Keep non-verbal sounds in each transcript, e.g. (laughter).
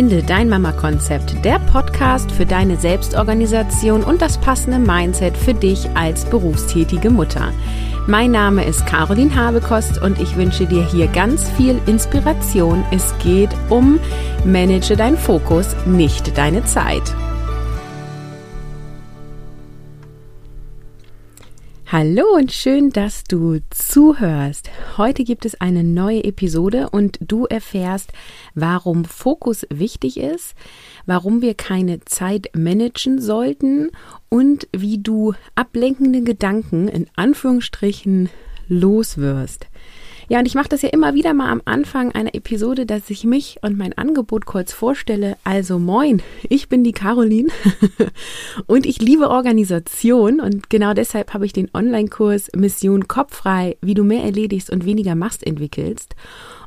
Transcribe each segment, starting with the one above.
Finde dein Mama-Konzept, der Podcast für deine Selbstorganisation und das passende Mindset für dich als berufstätige Mutter. Mein Name ist Caroline Habekost und ich wünsche dir hier ganz viel Inspiration. Es geht um Manage dein Fokus, nicht deine Zeit. Hallo und schön, dass du zuhörst. Heute gibt es eine neue Episode und du erfährst, warum Fokus wichtig ist, warum wir keine Zeit managen sollten und wie du ablenkende Gedanken in Anführungsstrichen loswirst. Ja, und ich mache das ja immer wieder mal am Anfang einer Episode, dass ich mich und mein Angebot kurz vorstelle. Also moin, ich bin die Caroline (laughs) und ich liebe Organisation und genau deshalb habe ich den Online-Kurs Mission Kopffrei, wie du mehr erledigst und weniger machst entwickelst.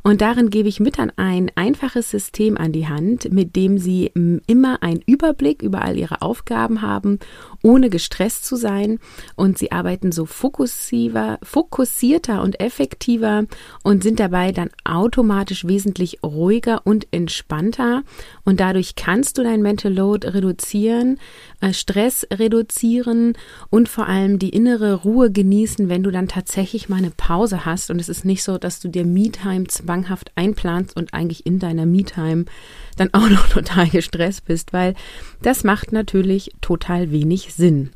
Und darin gebe ich Müttern ein einfaches System an die Hand, mit dem sie immer einen Überblick über all ihre Aufgaben haben, ohne gestresst zu sein. Und sie arbeiten so fokussierter, fokussierter und effektiver und sind dabei dann automatisch wesentlich ruhiger und entspannter. Und dadurch kannst du dein Mental Load reduzieren, äh, Stress reduzieren und vor allem die innere Ruhe genießen, wenn du dann tatsächlich mal eine Pause hast. Und es ist nicht so, dass du dir Me-Time zwanghaft einplanst und eigentlich in deiner Me-Time dann auch noch (laughs) total gestresst bist, weil das macht natürlich total wenig Sinn.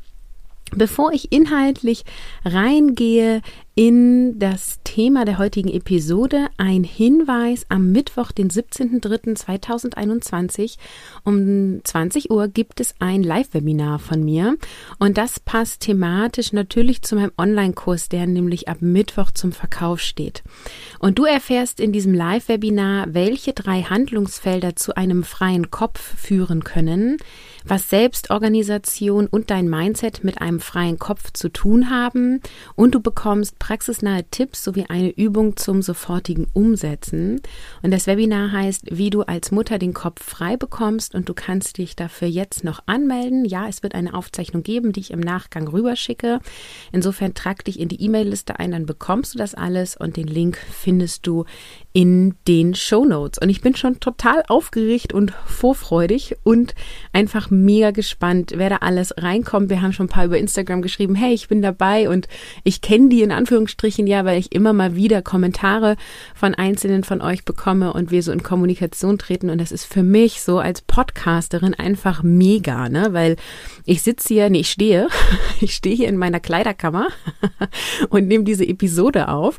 Bevor ich inhaltlich reingehe in das Thema der heutigen Episode, ein Hinweis. Am Mittwoch, den 17.03.2021 um 20 Uhr gibt es ein Live-Webinar von mir. Und das passt thematisch natürlich zu meinem Online-Kurs, der nämlich ab Mittwoch zum Verkauf steht. Und du erfährst in diesem Live-Webinar, welche drei Handlungsfelder zu einem freien Kopf führen können, was Selbstorganisation und dein Mindset mit einem freien Kopf zu tun haben und du bekommst praxisnahe Tipps sowie eine Übung zum sofortigen Umsetzen. Und das Webinar heißt, wie du als Mutter den Kopf frei bekommst und du kannst dich dafür jetzt noch anmelden. Ja, es wird eine Aufzeichnung geben, die ich im Nachgang rüberschicke. Insofern trag dich in die E-Mail-Liste ein, dann bekommst du das alles und den Link findest du in den Show Notes. Und ich bin schon total aufgeregt und vorfreudig und einfach mega gespannt, wer da alles reinkommt. Wir haben schon ein paar über Instagram geschrieben, hey, ich bin dabei und ich kenne die in Anführungsstrichen ja, weil ich immer mal wieder Kommentare von einzelnen von euch bekomme und wir so in Kommunikation treten. Und das ist für mich so als Podcasterin einfach mega, ne? Weil ich sitze hier, nee, ich stehe, (laughs) ich stehe hier in meiner Kleiderkammer (laughs) und nehme diese Episode auf.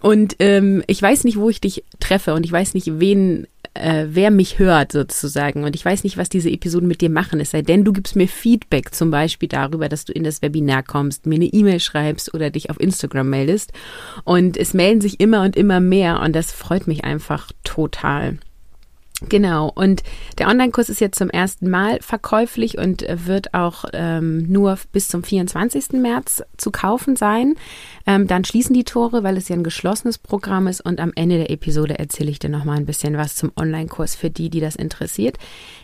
Und ähm, ich weiß nicht, wo ich dich treffe und ich weiß nicht, wen äh, wer mich hört sozusagen. Und ich weiß nicht, was diese Episoden mit dir machen, es sei denn, du gibst mir Feedback zum Beispiel darüber, dass du in das Webinar kommst, mir eine E-Mail schreibst oder dich auf Instagram meldest. Und es melden sich immer und immer mehr und das freut mich einfach total. Genau, und der Online-Kurs ist jetzt zum ersten Mal verkäuflich und wird auch ähm, nur bis zum 24. März zu kaufen sein. Ähm, dann schließen die Tore, weil es ja ein geschlossenes Programm ist und am Ende der Episode erzähle ich dir nochmal ein bisschen was zum Online-Kurs für die, die das interessiert.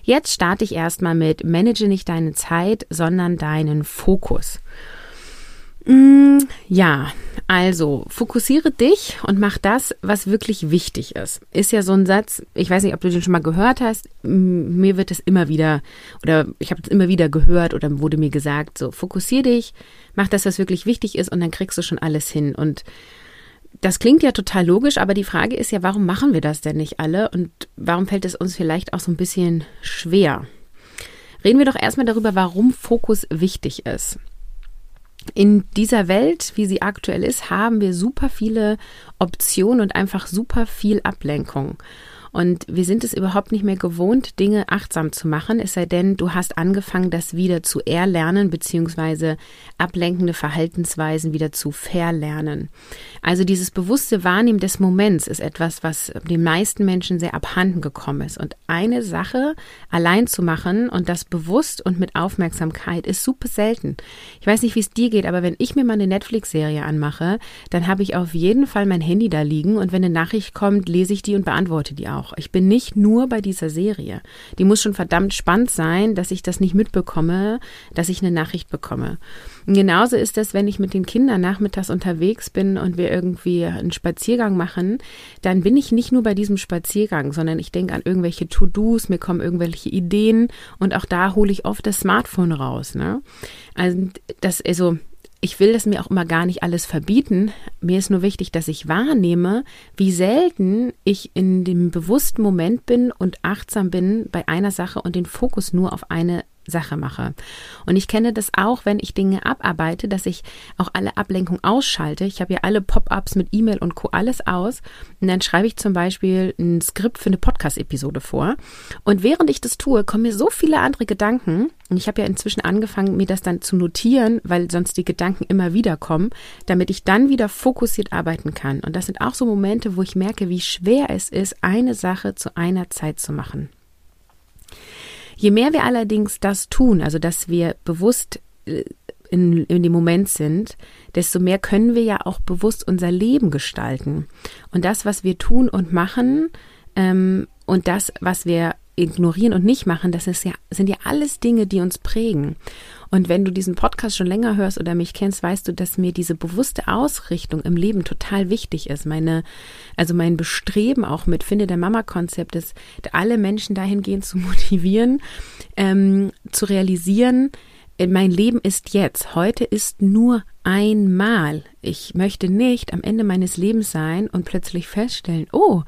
Jetzt starte ich erstmal mit Manage nicht deine Zeit, sondern deinen Fokus. Mm, ja, also fokussiere dich und mach das, was wirklich wichtig ist. Ist ja so ein Satz, ich weiß nicht, ob du den schon mal gehört hast. Mir wird es immer wieder, oder ich habe es immer wieder gehört oder wurde mir gesagt, so fokussiere dich, mach das, was wirklich wichtig ist und dann kriegst du schon alles hin. Und das klingt ja total logisch, aber die Frage ist ja, warum machen wir das denn nicht alle und warum fällt es uns vielleicht auch so ein bisschen schwer? Reden wir doch erstmal darüber, warum Fokus wichtig ist. In dieser Welt, wie sie aktuell ist, haben wir super viele Optionen und einfach super viel Ablenkung. Und wir sind es überhaupt nicht mehr gewohnt, Dinge achtsam zu machen, es sei denn, du hast angefangen, das wieder zu erlernen, beziehungsweise ablenkende Verhaltensweisen wieder zu verlernen. Also dieses bewusste Wahrnehmen des Moments ist etwas, was den meisten Menschen sehr abhanden gekommen ist. Und eine Sache allein zu machen und das bewusst und mit Aufmerksamkeit ist super selten. Ich weiß nicht, wie es dir geht, aber wenn ich mir mal eine Netflix-Serie anmache, dann habe ich auf jeden Fall mein Handy da liegen und wenn eine Nachricht kommt, lese ich die und beantworte die auch. Auch. Ich bin nicht nur bei dieser Serie. Die muss schon verdammt spannend sein, dass ich das nicht mitbekomme, dass ich eine Nachricht bekomme. Und genauso ist es, wenn ich mit den Kindern nachmittags unterwegs bin und wir irgendwie einen Spaziergang machen, dann bin ich nicht nur bei diesem Spaziergang, sondern ich denke an irgendwelche To-Dos, mir kommen irgendwelche Ideen und auch da hole ich oft das Smartphone raus. Ne? Also das, also ich will das mir auch immer gar nicht alles verbieten. Mir ist nur wichtig, dass ich wahrnehme, wie selten ich in dem bewussten Moment bin und achtsam bin bei einer Sache und den Fokus nur auf eine Sache mache. Und ich kenne das auch, wenn ich Dinge abarbeite, dass ich auch alle Ablenkung ausschalte. Ich habe ja alle Pop-ups mit E-Mail und Co. alles aus. Und dann schreibe ich zum Beispiel ein Skript für eine Podcast-Episode vor. Und während ich das tue, kommen mir so viele andere Gedanken. Und ich habe ja inzwischen angefangen, mir das dann zu notieren, weil sonst die Gedanken immer wieder kommen, damit ich dann wieder fokussiert arbeiten kann. Und das sind auch so Momente, wo ich merke, wie schwer es ist, eine Sache zu einer Zeit zu machen. Je mehr wir allerdings das tun, also dass wir bewusst äh, in, in dem Moment sind, desto mehr können wir ja auch bewusst unser Leben gestalten. Und das, was wir tun und machen, ähm, und das, was wir ignorieren und nicht machen, das ist ja, sind ja alles Dinge, die uns prägen. Und wenn du diesen Podcast schon länger hörst oder mich kennst, weißt du, dass mir diese bewusste Ausrichtung im Leben total wichtig ist. Meine, also mein Bestreben auch mit Finde der Mama-Konzept ist, alle Menschen dahingehend zu (laughs) motivieren, ähm, zu realisieren, äh, mein Leben ist jetzt. Heute ist nur einmal. Ich möchte nicht am Ende meines Lebens sein und plötzlich feststellen, oh,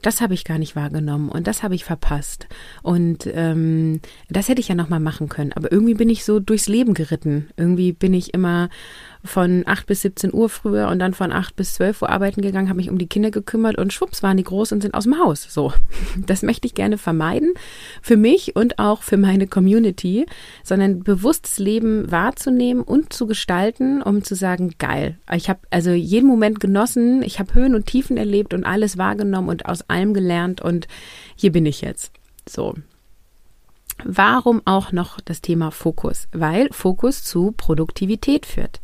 das habe ich gar nicht wahrgenommen und das habe ich verpasst. Und ähm, das hätte ich ja nochmal machen können. Aber irgendwie bin ich so durchs Leben geritten. Irgendwie bin ich immer von 8 bis 17 Uhr früher und dann von 8 bis 12 Uhr arbeiten gegangen, habe mich um die Kinder gekümmert und schwupps waren die groß und sind aus dem Haus. So, (laughs) das möchte ich gerne vermeiden für mich und auch für meine Community, sondern bewusstes Leben wahrzunehmen und zu gestalten, um zu sagen, geil. Ich habe also jeden Moment genossen, ich habe Höhen und Tiefen erlebt und alles wahrgenommen und aus allem gelernt und hier bin ich jetzt. So, Warum auch noch das Thema Fokus? Weil Fokus zu Produktivität führt.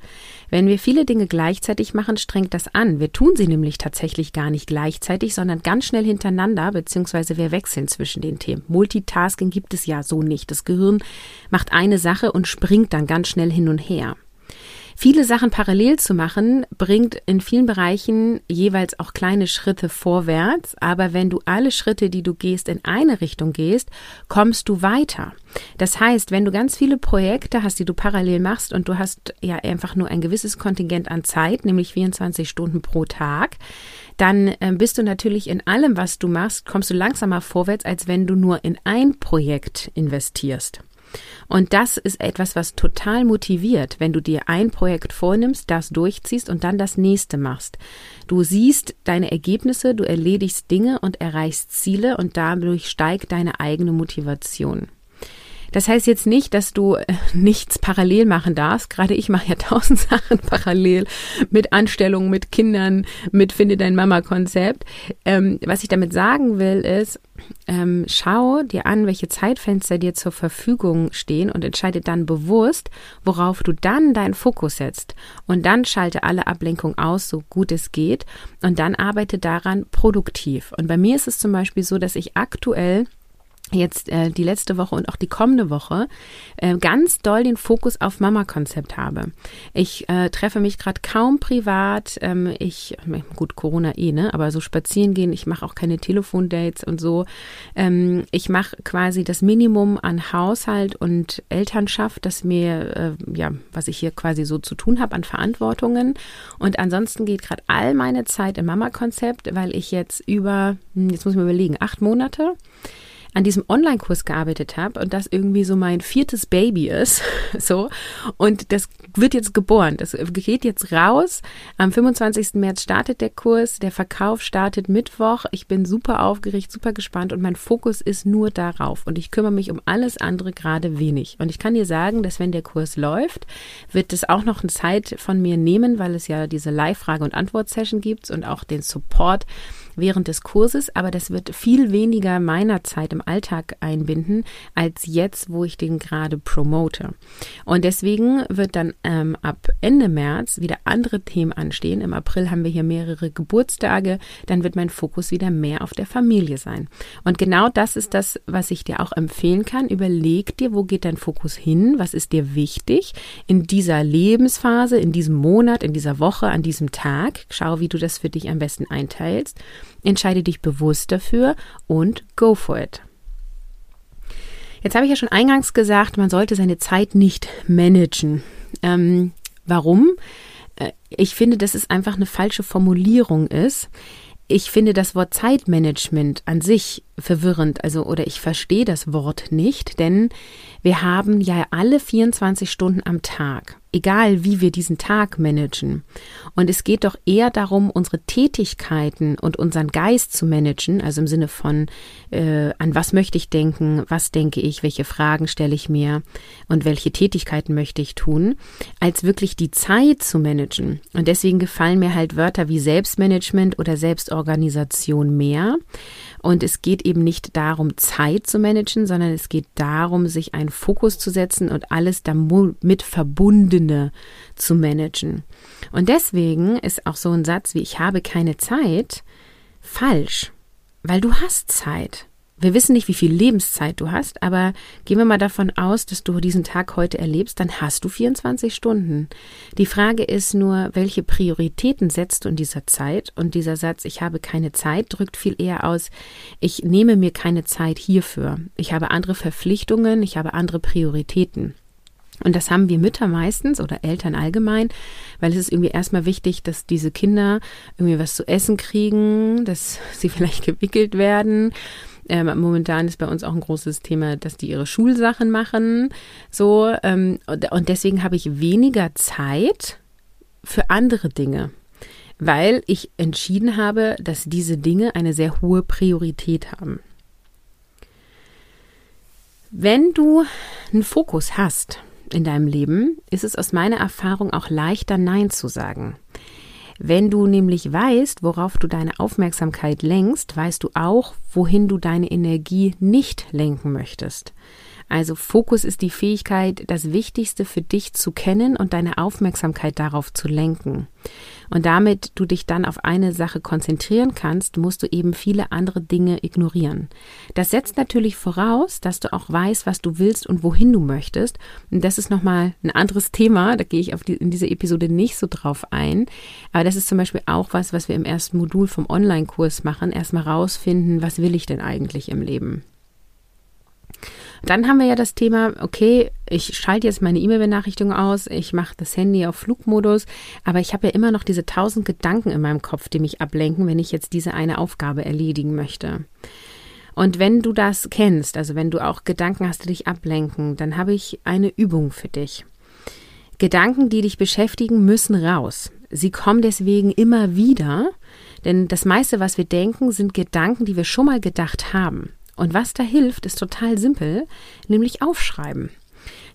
Wenn wir viele Dinge gleichzeitig machen, strengt das an. Wir tun sie nämlich tatsächlich gar nicht gleichzeitig, sondern ganz schnell hintereinander, beziehungsweise wir wechseln zwischen den Themen. Multitasking gibt es ja so nicht. Das Gehirn macht eine Sache und springt dann ganz schnell hin und her. Viele Sachen parallel zu machen, bringt in vielen Bereichen jeweils auch kleine Schritte vorwärts, aber wenn du alle Schritte, die du gehst, in eine Richtung gehst, kommst du weiter. Das heißt, wenn du ganz viele Projekte hast, die du parallel machst und du hast ja einfach nur ein gewisses Kontingent an Zeit, nämlich 24 Stunden pro Tag, dann äh, bist du natürlich in allem, was du machst, kommst du langsamer vorwärts, als wenn du nur in ein Projekt investierst. Und das ist etwas, was total motiviert, wenn du dir ein Projekt vornimmst, das durchziehst und dann das nächste machst. Du siehst deine Ergebnisse, du erledigst Dinge und erreichst Ziele und dadurch steigt deine eigene Motivation. Das heißt jetzt nicht, dass du äh, nichts parallel machen darfst. Gerade ich mache ja tausend (laughs) Sachen parallel mit Anstellungen, mit Kindern, mit Finde dein Mama-Konzept. Ähm, was ich damit sagen will, ist, ähm, schau dir an, welche Zeitfenster dir zur Verfügung stehen und entscheide dann bewusst, worauf du dann deinen Fokus setzt. Und dann schalte alle Ablenkung aus, so gut es geht. Und dann arbeite daran produktiv. Und bei mir ist es zum Beispiel so, dass ich aktuell jetzt äh, die letzte Woche und auch die kommende Woche äh, ganz doll den Fokus auf Mama-Konzept habe. Ich äh, treffe mich gerade kaum privat. Ähm, ich, gut, Corona eh, ne? Aber so spazieren gehen, ich mache auch keine Telefondates und so. Ähm, ich mache quasi das Minimum an Haushalt und Elternschaft, das mir, äh, ja, was ich hier quasi so zu tun habe an Verantwortungen. Und ansonsten geht gerade all meine Zeit im Mama-Konzept, weil ich jetzt über, hm, jetzt muss ich mir überlegen, acht Monate an diesem Online-Kurs gearbeitet habe und das irgendwie so mein viertes Baby ist, (laughs) so und das wird jetzt geboren, das geht jetzt raus. Am 25. März startet der Kurs, der Verkauf startet Mittwoch. Ich bin super aufgeregt, super gespannt und mein Fokus ist nur darauf und ich kümmere mich um alles andere gerade wenig. Und ich kann dir sagen, dass wenn der Kurs läuft, wird es auch noch eine Zeit von mir nehmen, weil es ja diese Live-Frage- und Antwort-Session gibt und auch den Support während des Kurses, aber das wird viel weniger meiner Zeit im Alltag einbinden, als jetzt, wo ich den gerade promote. Und deswegen wird dann ähm, ab Ende März wieder andere Themen anstehen. Im April haben wir hier mehrere Geburtstage, dann wird mein Fokus wieder mehr auf der Familie sein. Und genau das ist das, was ich dir auch empfehlen kann. Überleg dir, wo geht dein Fokus hin? Was ist dir wichtig in dieser Lebensphase, in diesem Monat, in dieser Woche, an diesem Tag? Schau, wie du das für dich am besten einteilst. Entscheide dich bewusst dafür und go for it. Jetzt habe ich ja schon eingangs gesagt, man sollte seine Zeit nicht managen. Ähm, warum? Äh, ich finde, dass es einfach eine falsche Formulierung ist. Ich finde das Wort Zeitmanagement an sich verwirrend, also oder ich verstehe das Wort nicht, denn wir haben ja alle 24 Stunden am Tag egal wie wir diesen Tag managen. Und es geht doch eher darum, unsere Tätigkeiten und unseren Geist zu managen, also im Sinne von, äh, an was möchte ich denken, was denke ich, welche Fragen stelle ich mir und welche Tätigkeiten möchte ich tun, als wirklich die Zeit zu managen. Und deswegen gefallen mir halt Wörter wie Selbstmanagement oder Selbstorganisation mehr. Und es geht eben nicht darum, Zeit zu managen, sondern es geht darum, sich einen Fokus zu setzen und alles damit Verbundene zu managen. Und deswegen ist auch so ein Satz wie ich habe keine Zeit falsch, weil du hast Zeit. Wir wissen nicht, wie viel Lebenszeit du hast, aber gehen wir mal davon aus, dass du diesen Tag heute erlebst, dann hast du 24 Stunden. Die Frage ist nur, welche Prioritäten setzt du in dieser Zeit? Und dieser Satz, ich habe keine Zeit, drückt viel eher aus, ich nehme mir keine Zeit hierfür. Ich habe andere Verpflichtungen, ich habe andere Prioritäten. Und das haben wir Mütter meistens oder Eltern allgemein, weil es ist irgendwie erstmal wichtig, dass diese Kinder irgendwie was zu essen kriegen, dass sie (laughs) vielleicht gewickelt werden, ähm, momentan ist bei uns auch ein großes Thema, dass die ihre Schulsachen machen. So, ähm, und deswegen habe ich weniger Zeit für andere Dinge, weil ich entschieden habe, dass diese Dinge eine sehr hohe Priorität haben. Wenn du einen Fokus hast in deinem Leben, ist es aus meiner Erfahrung auch leichter, Nein zu sagen. Wenn du nämlich weißt, worauf du deine Aufmerksamkeit lenkst, weißt du auch, wohin du deine Energie nicht lenken möchtest. Also Fokus ist die Fähigkeit, das Wichtigste für dich zu kennen und deine Aufmerksamkeit darauf zu lenken. Und damit du dich dann auf eine Sache konzentrieren kannst, musst du eben viele andere Dinge ignorieren. Das setzt natürlich voraus, dass du auch weißt, was du willst und wohin du möchtest. Und das ist nochmal ein anderes Thema. Da gehe ich die, in dieser Episode nicht so drauf ein. Aber das ist zum Beispiel auch was, was wir im ersten Modul vom Online-Kurs machen. Erstmal rausfinden, was will ich denn eigentlich im Leben? Dann haben wir ja das Thema, okay, ich schalte jetzt meine E-Mail-Benachrichtigung aus, ich mache das Handy auf Flugmodus, aber ich habe ja immer noch diese tausend Gedanken in meinem Kopf, die mich ablenken, wenn ich jetzt diese eine Aufgabe erledigen möchte. Und wenn du das kennst, also wenn du auch Gedanken hast, die dich ablenken, dann habe ich eine Übung für dich. Gedanken, die dich beschäftigen, müssen raus. Sie kommen deswegen immer wieder, denn das meiste, was wir denken, sind Gedanken, die wir schon mal gedacht haben. Und was da hilft, ist total simpel, nämlich aufschreiben.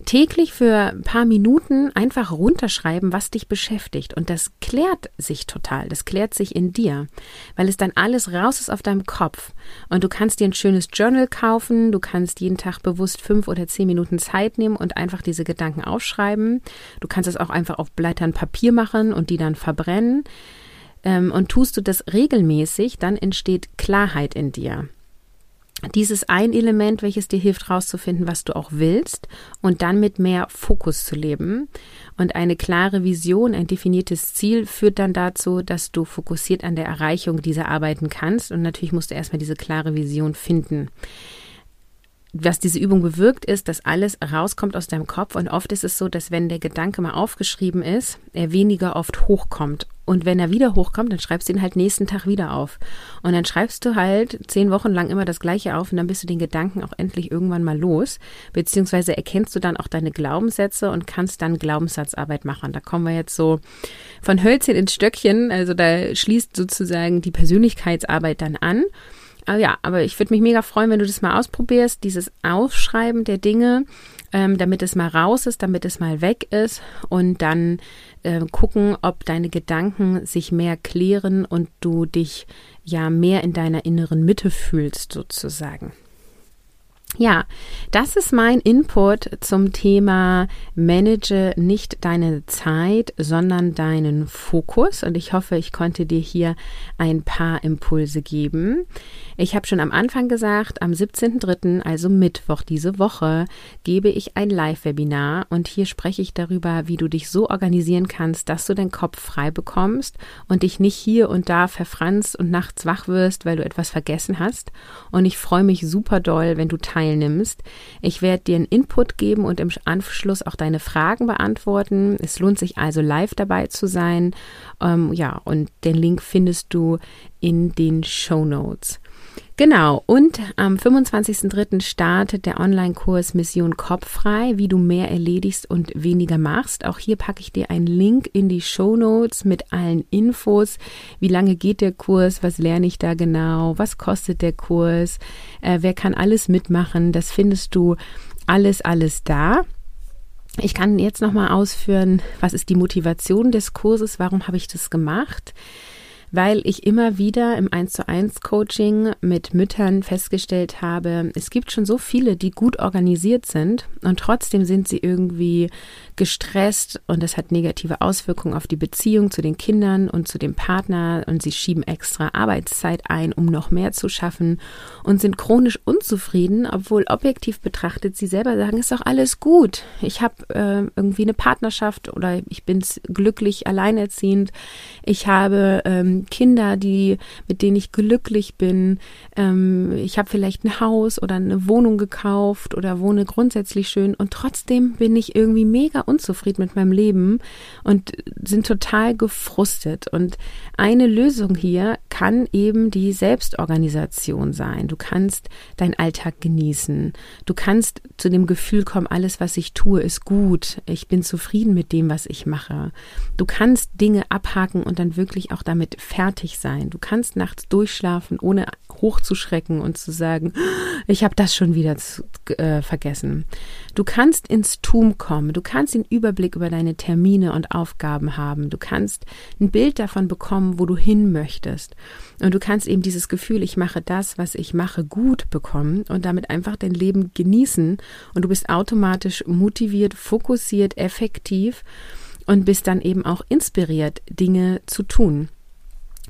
Täglich für ein paar Minuten einfach runterschreiben, was dich beschäftigt. Und das klärt sich total. Das klärt sich in dir, weil es dann alles raus ist auf deinem Kopf. Und du kannst dir ein schönes Journal kaufen. Du kannst jeden Tag bewusst fünf oder zehn Minuten Zeit nehmen und einfach diese Gedanken aufschreiben. Du kannst es auch einfach auf Blättern Papier machen und die dann verbrennen. Ähm, und tust du das regelmäßig, dann entsteht Klarheit in dir. Dieses ein Element, welches dir hilft, herauszufinden, was du auch willst und dann mit mehr Fokus zu leben. Und eine klare Vision, ein definiertes Ziel führt dann dazu, dass du fokussiert an der Erreichung dieser arbeiten kannst. Und natürlich musst du erstmal diese klare Vision finden was diese Übung bewirkt, ist, dass alles rauskommt aus deinem Kopf. Und oft ist es so, dass wenn der Gedanke mal aufgeschrieben ist, er weniger oft hochkommt. Und wenn er wieder hochkommt, dann schreibst du ihn halt nächsten Tag wieder auf. Und dann schreibst du halt zehn Wochen lang immer das Gleiche auf und dann bist du den Gedanken auch endlich irgendwann mal los. Beziehungsweise erkennst du dann auch deine Glaubenssätze und kannst dann Glaubenssatzarbeit machen. Da kommen wir jetzt so von Hölzchen ins Stöckchen. Also da schließt sozusagen die Persönlichkeitsarbeit dann an. aber ja, aber ich würde mich mega freuen, wenn du das mal ausprobierst, dieses Aufschreiben der Dinge, ähm, damit es mal raus ist, damit es mal weg ist und dann äh, gucken, ob deine Gedanken sich mehr klären und du dich ja mehr in deiner inneren Mitte fühlst sozusagen. Ja, das ist mein Input zum Thema Manage nicht deine Zeit, sondern deinen Fokus. Und ich hoffe, ich konnte dir hier ein paar Impulse geben. Ich habe schon am Anfang gesagt, am 17.03., also Mittwoch diese Woche, gebe ich ein Live-Webinar und hier spreche ich darüber, wie du dich so organisieren kannst, dass du deinen Kopf frei bekommst und dich nicht hier und da verfranst und nachts wach wirst, weil du etwas vergessen hast. Und ich freue mich super doll, wenn du teilnimmst. Ich werde dir einen Input geben und im Anschluss auch deine Fragen beantworten. Es lohnt sich also live dabei zu sein. Ähm, ja, und den Link findest du in den Show Notes. Genau, und am 25.03. startet der Online-Kurs Mission Kopffrei, wie du mehr erledigst und weniger machst. Auch hier packe ich dir einen Link in die Show Notes mit allen Infos. Wie lange geht der Kurs? Was lerne ich da genau? Was kostet der Kurs? Äh, wer kann alles mitmachen? Das findest du alles, alles da. Ich kann jetzt nochmal ausführen, was ist die Motivation des Kurses? Warum habe ich das gemacht? Weil ich immer wieder im 1 zu 1 Coaching mit Müttern festgestellt habe, es gibt schon so viele, die gut organisiert sind und trotzdem sind sie irgendwie gestresst und das hat negative Auswirkungen auf die Beziehung zu den Kindern und zu dem Partner und sie schieben extra Arbeitszeit ein, um noch mehr zu schaffen und sind chronisch unzufrieden, obwohl objektiv betrachtet sie selber sagen, ist doch alles gut. Ich habe äh, irgendwie eine Partnerschaft oder ich bin glücklich alleinerziehend. Ich habe ähm, Kinder, die mit denen ich glücklich bin. Ähm, ich habe vielleicht ein Haus oder eine Wohnung gekauft oder wohne grundsätzlich schön und trotzdem bin ich irgendwie mega unzufrieden mit meinem Leben und sind total gefrustet. Und eine Lösung hier kann eben die Selbstorganisation sein. Du kannst deinen Alltag genießen. Du kannst zu dem Gefühl kommen, alles, was ich tue, ist gut. Ich bin zufrieden mit dem, was ich mache. Du kannst Dinge abhaken und dann wirklich auch damit fertig sein. Du kannst nachts durchschlafen, ohne hochzuschrecken und zu sagen, ich habe das schon wieder zu, äh, vergessen. Du kannst ins Tum kommen. Du kannst den Überblick über deine Termine und Aufgaben haben. Du kannst ein Bild davon bekommen, wo du hin möchtest. Und du kannst eben dieses Gefühl, ich mache das, was ich mache, gut bekommen und damit einfach dein Leben genießen. Und du bist automatisch motiviert, fokussiert, effektiv und bist dann eben auch inspiriert, Dinge zu tun.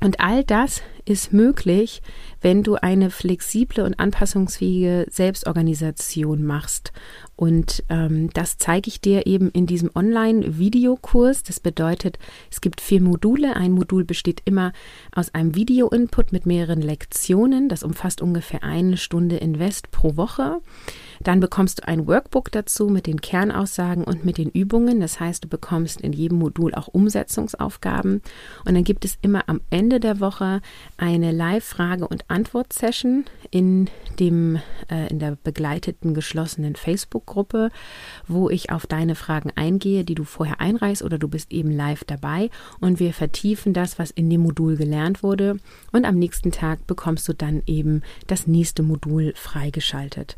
Und all das ist möglich, wenn du eine flexible und anpassungsfähige Selbstorganisation machst. Und ähm, das zeige ich dir eben in diesem Online-Videokurs. Das bedeutet, es gibt vier Module. Ein Modul besteht immer aus einem Video-Input mit mehreren Lektionen. Das umfasst ungefähr eine Stunde Invest pro Woche. Dann bekommst du ein Workbook dazu mit den Kernaussagen und mit den Übungen. Das heißt, du bekommst in jedem Modul auch Umsetzungsaufgaben. Und dann gibt es immer am Ende der Woche eine Live-Frage- und Antwort-Session in dem äh, in der begleiteten geschlossenen Facebook-Gruppe, wo ich auf deine Fragen eingehe, die du vorher einreichst oder du bist eben live dabei und wir vertiefen das, was in dem Modul gelernt wurde und am nächsten Tag bekommst du dann eben das nächste Modul freigeschaltet.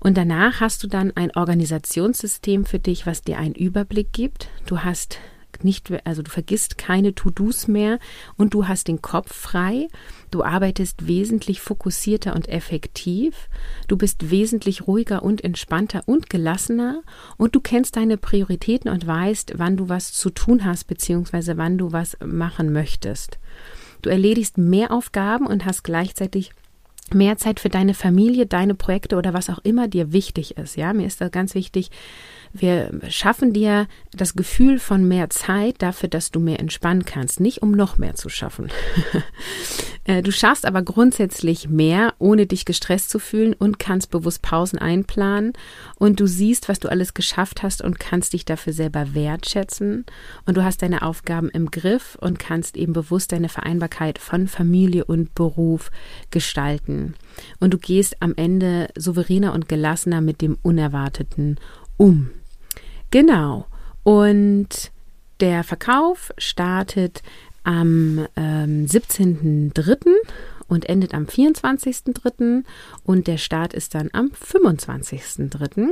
Und danach hast du dann ein Organisationssystem für dich, was dir einen Überblick gibt. Du hast nicht, also du vergisst keine To-Dos mehr und du hast den Kopf frei. Du arbeitest wesentlich fokussierter und effektiv. Du bist wesentlich ruhiger und entspannter und gelassener und du kennst deine Prioritäten und weißt, wann du was zu tun hast, beziehungsweise wann du was machen möchtest. Du erledigst mehr Aufgaben und hast gleichzeitig mehr Zeit für deine Familie, deine Projekte oder was auch immer dir wichtig ist. Ja, mir ist da ganz wichtig, wir schaffen dir das Gefühl von mehr Zeit dafür, dass du mehr entspannen kannst, nicht um noch mehr zu schaffen. (laughs) Äh, du schaffst aber grundsätzlich mehr, ohne dich gestresst zu fühlen und kannst bewusst Pausen einplanen und du siehst, was du alles geschafft hast und kannst dich dafür selber wertschätzen und du hast deine Aufgaben im Griff und kannst eben bewusst deine Vereinbarkeit von Familie und Beruf gestalten. Und du gehst am Ende souveräner und gelassener mit dem Unerwarteten um. Genau. Und der Verkauf startet am ähm, 17.03. und endet am 24.03. und der Start ist dann am 25.03.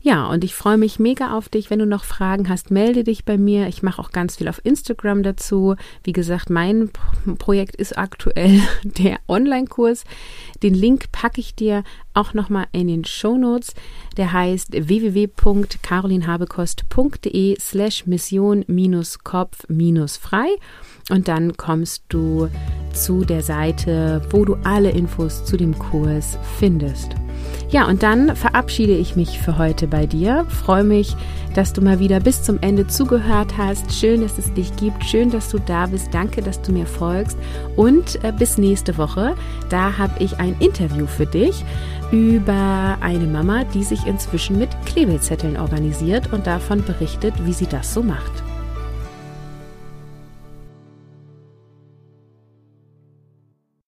Ja, und ich freue mich mega auf dich. Wenn du noch Fragen hast, melde dich bei mir. Ich mache auch ganz viel auf Instagram dazu. Wie gesagt, mein Projekt ist aktuell (laughs) der Online-Kurs. Den Link packe ich dir auch nochmal in den Show Notes. Der heißt www.carolinhabekost.de slash mission-kopf-frei und dann kommst du zu der Seite, wo du alle Infos zu dem Kurs findest. Ja, und dann verabschiede ich mich für heute bei dir. Freue mich, dass du mal wieder bis zum Ende zugehört hast. Schön, dass es dich gibt. Schön, dass du da bist. Danke, dass du mir folgst. Und äh, bis nächste Woche. Da habe ich ein Interview für dich über eine Mama, die sich inzwischen mit Klebezetteln organisiert und davon berichtet, wie sie das so macht.